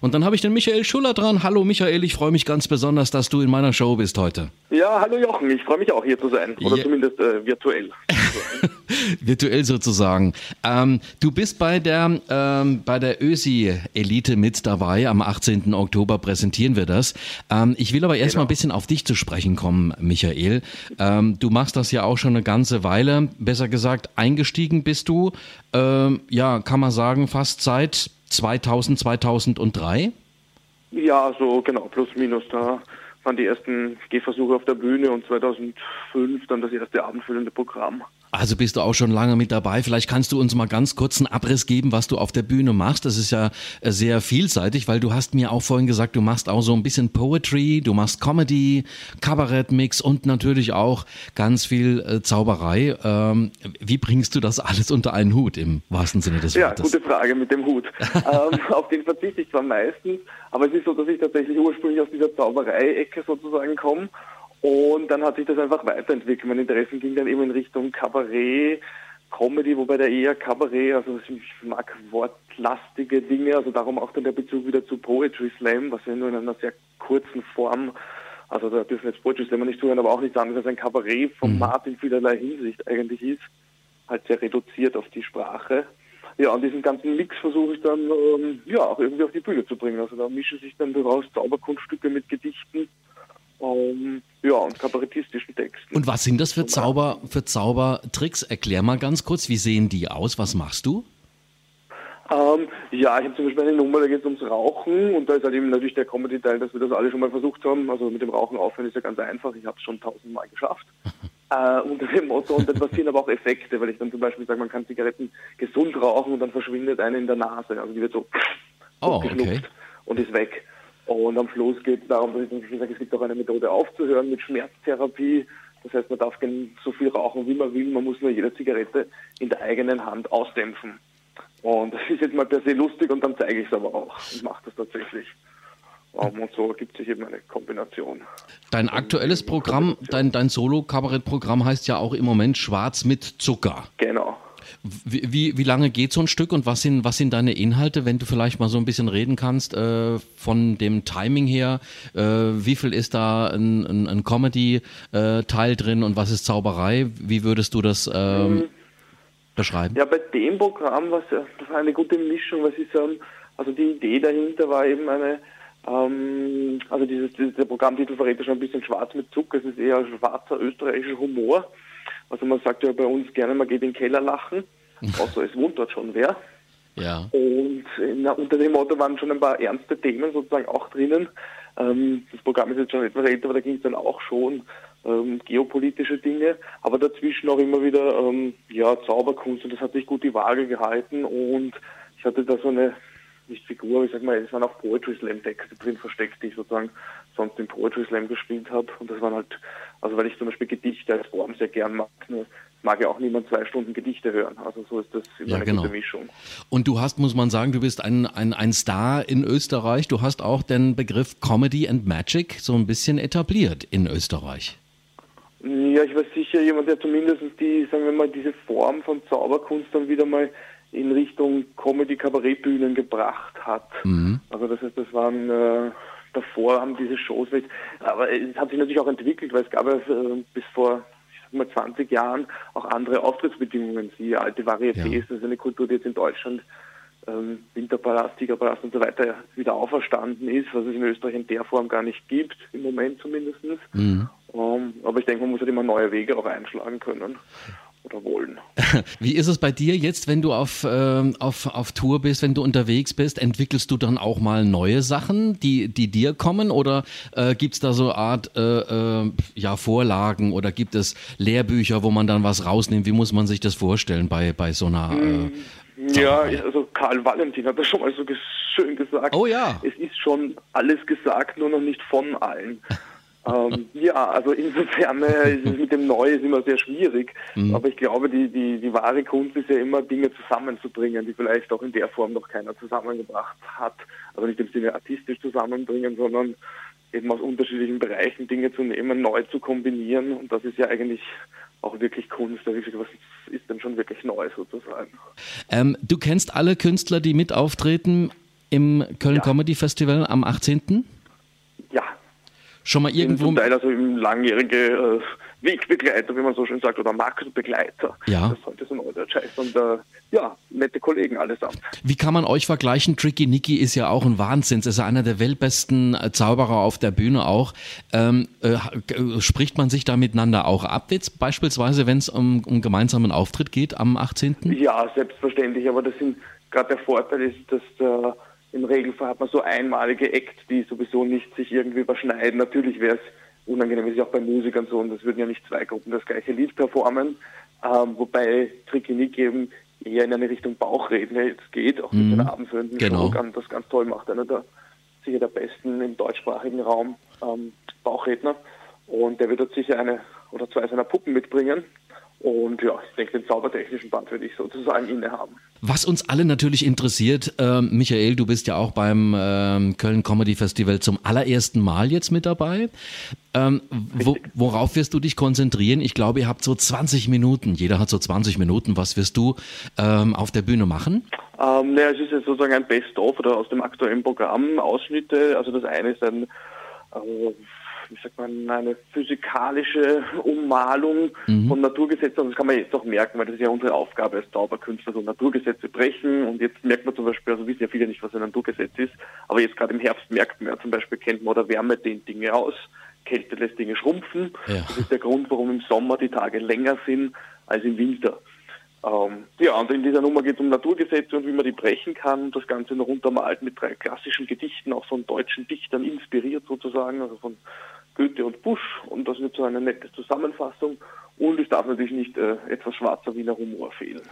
Und dann habe ich den Michael Schuller dran. Hallo Michael, ich freue mich ganz besonders, dass du in meiner Show bist heute. Ja, hallo Jochen, ich freue mich auch hier zu sein. Oder ja. zumindest äh, virtuell. virtuell sozusagen. Ähm, du bist bei der, ähm, bei der ÖSI-Elite mit dabei. Am 18. Oktober präsentieren wir das. Ähm, ich will aber erstmal genau. ein bisschen auf dich zu sprechen kommen, Michael. Ähm, du machst das ja auch schon eine ganze Weile. Besser gesagt, eingestiegen bist du, ähm, ja, kann man sagen, fast seit 2000, 2003? Ja, so genau, plus minus. Da waren die ersten Gehversuche auf der Bühne und 2005 dann das erste abendfüllende Programm. Also bist du auch schon lange mit dabei. Vielleicht kannst du uns mal ganz kurz einen Abriss geben, was du auf der Bühne machst. Das ist ja äh, sehr vielseitig, weil du hast mir auch vorhin gesagt, du machst auch so ein bisschen Poetry, du machst Comedy, Kabarettmix und natürlich auch ganz viel äh, Zauberei. Ähm, wie bringst du das alles unter einen Hut im wahrsten Sinne des Wortes? Ja, gute Frage mit dem Hut. ähm, auf den verzichte ich zwar meistens, aber es ist so, dass ich tatsächlich ursprünglich aus dieser Zauberei-Ecke sozusagen komme und dann hat sich das einfach weiterentwickelt. Mein Interessen ging dann eben in Richtung Kabarett, Comedy, wobei der eher Kabarett, also ich mag wortlastige Dinge, also darum auch dann der Bezug wieder zu Poetry Slam, was ja nur in einer sehr kurzen Form, also da dürfen jetzt Poetry Slammer nicht zuhören, aber auch nichts anderes als ein Kabarettformat mhm. in vielerlei Hinsicht eigentlich ist, halt sehr reduziert auf die Sprache. Ja, und diesen ganzen Mix versuche ich dann ähm, ja auch irgendwie auf die Bühne zu bringen. Also da mischen sich dann daraus Zauberkunststücke mit Gedichten ähm, ja, und kabarettistischen Texten. Und was sind das für Zauber, für Zaubertricks? Erklär mal ganz kurz, wie sehen die aus? Was machst du? Ähm, ja, ich habe zum Beispiel eine Nummer, da geht es ums Rauchen und da ist halt eben natürlich der Comedy-Teil, dass wir das alle schon mal versucht haben. Also mit dem Rauchen aufhören ist ja ganz einfach, ich habe es schon tausendmal geschafft. äh, unter dem Motto und dann passieren aber auch Effekte, weil ich dann zum Beispiel sage, man kann Zigaretten gesund rauchen und dann verschwindet eine in der Nase. Also die wird so oh, okay. und ist weg. Und am Schluss geht es darum, dass ich dann sage, es gibt auch eine Methode aufzuhören mit Schmerztherapie. Das heißt, man darf so viel rauchen, wie man will. Man muss nur jede Zigarette in der eigenen Hand ausdämpfen. Und das ist jetzt mal per se lustig und dann zeige ich es aber auch und mache das tatsächlich. und so ergibt sich eben eine Kombination. Dein aktuelles Programm, dein, dein Solo-Kabarett-Programm heißt ja auch im Moment Schwarz mit Zucker. Genau. Wie, wie, wie lange geht so ein Stück und was sind, was sind deine Inhalte, wenn du vielleicht mal so ein bisschen reden kannst äh, von dem Timing her? Äh, wie viel ist da ein, ein, ein Comedy-Teil drin und was ist Zauberei? Wie würdest du das ähm, mhm. beschreiben? Ja, bei dem Programm war es eine gute Mischung, was ich sagen, also die Idee dahinter war eben eine, ähm, also dieses, der Programmtitel verrät ja schon ein bisschen schwarz mit Zucker, es ist eher schwarzer österreichischer Humor. Also man sagt ja bei uns gerne, man geht in den Keller lachen, außer es wohnt dort schon wer. Ja. Und in, unter dem Motto waren schon ein paar ernste Themen sozusagen auch drinnen. Ähm, das Programm ist jetzt schon etwas älter, aber da ging es dann auch schon ähm, geopolitische Dinge, aber dazwischen auch immer wieder ähm, ja, Zauberkunst und das hat sich gut die Waage gehalten und ich hatte da so eine nicht Figur, ich sag mal, es waren auch Poetry Slam Texte drin versteckt, die ich sozusagen sonst im Poetry Slam gespielt habe. Und das waren halt, also weil ich zum Beispiel Gedichte als Form sehr gern mag, nur mag ja auch niemand zwei Stunden Gedichte hören. Also so ist das immer ja, eine genau. gute Mischung. Und du hast, muss man sagen, du bist ein, ein, ein Star in Österreich. Du hast auch den Begriff Comedy and Magic so ein bisschen etabliert in Österreich. Ja, ich war sicher jemand, der zumindest die, sagen wir mal, diese Form von Zauberkunst dann wieder mal in Richtung Comedy-Kabarettbühnen gebracht hat. Mhm. Also das heißt, das waren äh, davor haben diese Shows, aber es hat sich natürlich auch entwickelt, weil es gab ja äh, bis vor ich sag mal 20 Jahren auch andere Auftrittsbedingungen. Die alte Varieté ja. ist, das ist eine Kultur, die jetzt in Deutschland ähm, Winterpalast, Tigerpalast und so weiter wieder auferstanden ist, was es in Österreich in der Form gar nicht gibt, im Moment zumindest. Mhm. Um, ähm, aber ich denke, man muss halt immer neue Wege auch einschlagen können oder wollen. Wie ist es bei dir jetzt, wenn du auf, äh, auf, auf Tour bist, wenn du unterwegs bist? Entwickelst du dann auch mal neue Sachen, die, die dir kommen? Oder äh, gibt es da so eine Art äh, äh, ja, Vorlagen oder gibt es Lehrbücher, wo man dann was rausnimmt? Wie muss man sich das vorstellen bei, bei so einer. Äh, ja, also Karl Valentin hat das schon mal so schön gesagt. Oh ja. Es ist schon alles gesagt, nur noch nicht von allen. ähm, ja, also insofern äh, ist es mit dem Neu ist immer sehr schwierig. Mhm. Aber ich glaube, die, die, die wahre Kunst ist ja immer, Dinge zusammenzubringen, die vielleicht auch in der Form noch keiner zusammengebracht hat. Also nicht im Sinne artistisch zusammenbringen, sondern eben aus unterschiedlichen Bereichen Dinge zu nehmen, neu zu kombinieren. Und das ist ja eigentlich auch wirklich Kunst. Also was ist denn schon wirklich neu sozusagen? Ähm, du kennst alle Künstler, die mit auftreten im Köln ja. Comedy Festival am 18.? Schon mal irgendwo. Zum Teil also im langjährige äh, Wegbegleiter, wie man so schön sagt, oder Marktbegleiter. Ja. Das sollte so ein Neudeutsch heißen. Und äh, ja, nette Kollegen allesamt. Wie kann man euch vergleichen? Tricky Nicky ist ja auch ein Wahnsinn. Es ist einer der weltbesten äh, Zauberer auf der Bühne auch. Ähm, äh, äh, spricht man sich da miteinander auch ab, jetzt beispielsweise, wenn es um, um gemeinsamen Auftritt geht am 18.? Ja, selbstverständlich. Aber das sind gerade der Vorteil ist, dass äh, im Regelfall hat man so einmalige Acts, die sowieso nicht sich irgendwie überschneiden. Natürlich wäre es unangenehm ist ja auch bei Musikern so, und es würden ja nicht zwei Gruppen das gleiche Lied performen, ähm, wobei Tricky Nick eben eher in eine Richtung Bauchredner jetzt geht, auch mit mhm. seiner abendführenden genau. Show, das ganz toll macht, einer der sicher der besten im deutschsprachigen Raum ähm, Bauchredner und der wird dort sicher eine oder zwei seiner Puppen mitbringen und ja, ich denke, den zaubertechnischen Band würde ich sozusagen innehaben. Was uns alle natürlich interessiert, äh, Michael, du bist ja auch beim äh, Köln Comedy Festival zum allerersten Mal jetzt mit dabei. Ähm, wo, worauf wirst du dich konzentrieren? Ich glaube, ihr habt so 20 Minuten. Jeder hat so 20 Minuten. Was wirst du ähm, auf der Bühne machen? Ähm, naja, es ist jetzt sozusagen ein Best-of oder aus dem aktuellen Programm Ausschnitte. Also das eine ist ein äh, wie sagt man, eine physikalische Ummalung mhm. von Naturgesetzen. Und das kann man jetzt auch merken, weil das ist ja unsere Aufgabe als Zauberkünstler, so Naturgesetze brechen. Und jetzt merkt man zum Beispiel, also wissen ja viele nicht, was ein Naturgesetz ist, aber jetzt gerade im Herbst merkt man ja zum Beispiel, kennt man oder Wärme dehnt Dinge aus, Kälte lässt Dinge schrumpfen. Ja. Das ist der Grund, warum im Sommer die Tage länger sind als im Winter. Ähm, ja, und in dieser Nummer geht es um Naturgesetze und wie man die brechen kann. Das Ganze noch untermalt mit drei klassischen Gedichten, auch von deutschen Dichtern inspiriert sozusagen, also von Goethe und Busch und das wird so eine nette Zusammenfassung. Und es darf natürlich nicht äh, etwas schwarzer Wiener Humor fehlen.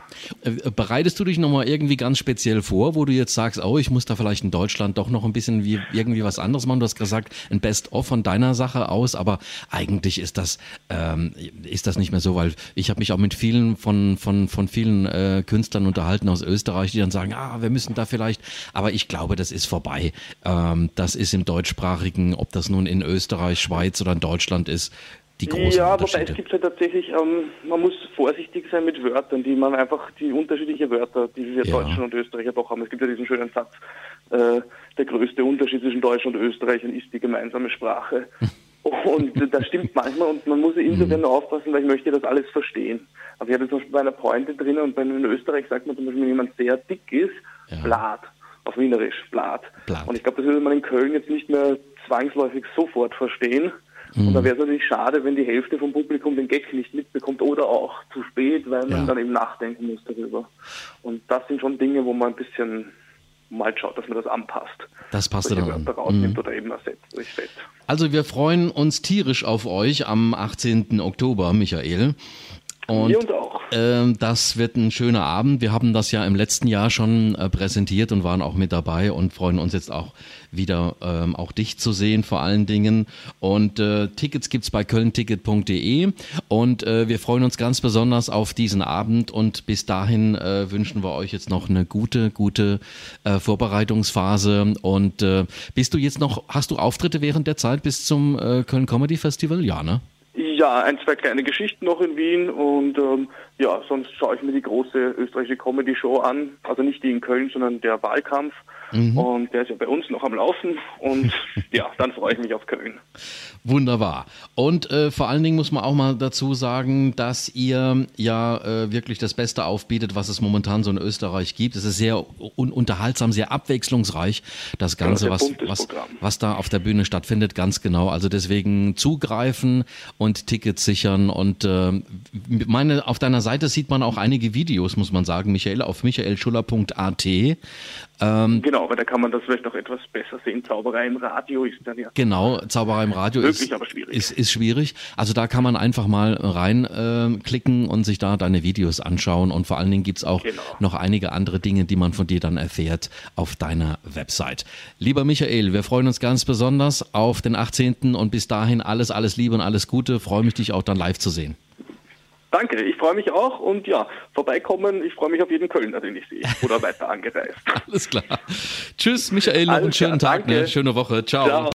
Äh, bereitest du dich nochmal irgendwie ganz speziell vor, wo du jetzt sagst, oh, ich muss da vielleicht in Deutschland doch noch ein bisschen wie irgendwie was anderes machen? Du hast gesagt, ein Best-of von deiner Sache aus, aber eigentlich ist das, ähm, ist das nicht mehr so, weil ich habe mich auch mit vielen von, von, von vielen äh, Künstlern unterhalten aus Österreich, die dann sagen, ah, wir müssen da vielleicht, aber ich glaube, das ist vorbei. Ähm, das ist im deutschsprachigen, ob das nun in Österreich, Schweiz oder in Deutschland ist, die großen Ja, wobei es gibt halt tatsächlich, ähm, man muss vorsichtig sein mit Wörtern, die man einfach, die unterschiedlichen Wörter, die wir ja. Deutschen und Österreicher doch haben. Es gibt ja diesen schönen Satz, äh, der größte Unterschied zwischen Deutschen und Österreichern ist die gemeinsame Sprache. und das stimmt manchmal und man muss insofern mhm. aufpassen, weil ich möchte das alles verstehen. Aber ich habe zum Beispiel bei einer Pointe drin und in Österreich sagt man zum Beispiel, wenn jemand sehr dick ist, ja. Blatt. Auf Wienerisch, Blatt. Blatt. Und ich glaube, das würde man in Köln jetzt nicht mehr zwangsläufig sofort verstehen. Und da mhm. wäre es natürlich schade, wenn die Hälfte vom Publikum den Gag nicht mitbekommt oder auch zu spät, weil man ja. dann eben nachdenken muss darüber. Und das sind schon Dinge, wo man ein bisschen mal schaut, dass man das anpasst. Das passt dann an. rausnimmt mhm. oder eben ersetzt durch Fett. Also wir freuen uns tierisch auf euch am 18. Oktober, Michael. Und, Wir uns auch. Äh, das wird ein schöner Abend. Wir haben das ja im letzten Jahr schon äh, präsentiert und waren auch mit dabei und freuen uns jetzt auch wieder ähm, auch dich zu sehen vor allen Dingen. Und äh, Tickets gibt's bei kölnticket.de und äh, wir freuen uns ganz besonders auf diesen Abend und bis dahin äh, wünschen wir euch jetzt noch eine gute, gute äh, Vorbereitungsphase. Und äh, bist du jetzt noch, hast du Auftritte während der Zeit bis zum Köln Comedy Festival? Ja, ne? Ja, ein, zwei kleine Geschichten noch in Wien und ähm, ja, sonst schaue ich mir die große österreichische Comedy-Show an. Also nicht die in Köln, sondern der Wahlkampf. Mhm. Und der ist ja bei uns noch am Laufen. Und ja, dann freue ich mich auf Köln. Wunderbar. Und äh, vor allen Dingen muss man auch mal dazu sagen, dass ihr ja äh, wirklich das Beste aufbietet, was es momentan so in Österreich gibt. Es ist sehr un unterhaltsam, sehr abwechslungsreich, das Ganze, was, was, was da auf der Bühne stattfindet, ganz genau. Also deswegen zugreifen und Tickets sichern. Und äh, meine, auf deiner Seite sieht man auch einige Videos, muss man sagen, Michael, auf michaelschuller.at. Ähm, genau, aber da kann man das vielleicht noch etwas besser sehen. Zauberei im Radio ist dann ja. Genau, Zauberei im Radio möglich, ist, aber schwierig. Ist, ist schwierig. Also da kann man einfach mal reinklicken äh, und sich da deine Videos anschauen. Und vor allen Dingen gibt's auch genau. noch einige andere Dinge, die man von dir dann erfährt auf deiner Website. Lieber Michael, wir freuen uns ganz besonders auf den 18. und bis dahin alles, alles Liebe und alles Gute. Freue mich, dich auch dann live zu sehen. Danke, ich freue mich auch und ja, vorbeikommen. Ich freue mich auf jeden Kölner, den ich sehe oder weiter angereist. Alles klar. Tschüss, Michael, noch einen schönen klar, Tag, ne? schöne Woche. Ciao. Ciao.